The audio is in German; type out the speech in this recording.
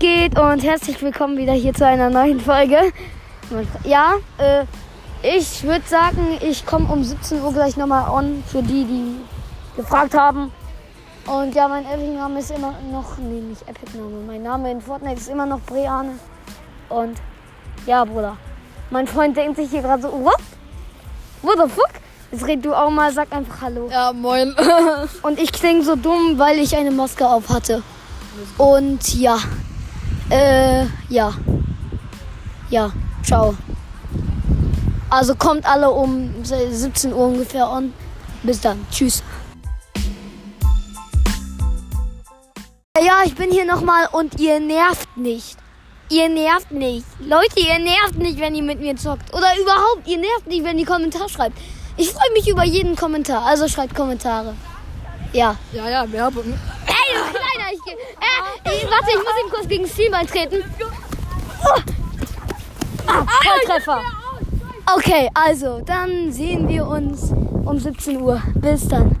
geht und herzlich willkommen wieder hier zu einer neuen Folge. Ja, äh, ich würde sagen, ich komme um 17 Uhr gleich nochmal on für die, die gefragt haben. Und ja, mein Epic-Name ist immer noch, nee, nicht Epic-Name, mein Name in Fortnite ist immer noch Breane. Und ja, Bruder, mein Freund denkt sich hier gerade so, what? What the fuck? Jetzt red du auch mal, sag einfach Hallo. Ja, moin. Und ich klinge so dumm, weil ich eine Maske auf hatte. Und ja. Äh, ja. Ja, ciao. Also kommt alle um 17 Uhr ungefähr on. Bis dann. Tschüss. Ja, ich bin hier nochmal und ihr nervt nicht. Ihr nervt nicht. Leute, ihr nervt nicht, wenn ihr mit mir zockt. Oder überhaupt, ihr nervt nicht, wenn ihr Kommentar schreibt. Ich freue mich über jeden Kommentar. Also schreibt Kommentare. Ja. Ja, ja, Werbung. Ey, du Kleiner, ich geh. Äh, ich, warte, ich muss ihm kurz gegen das Team eintreten. Oh. Ah, Volltreffer. Okay, also, dann sehen wir uns um 17 Uhr. Bis dann.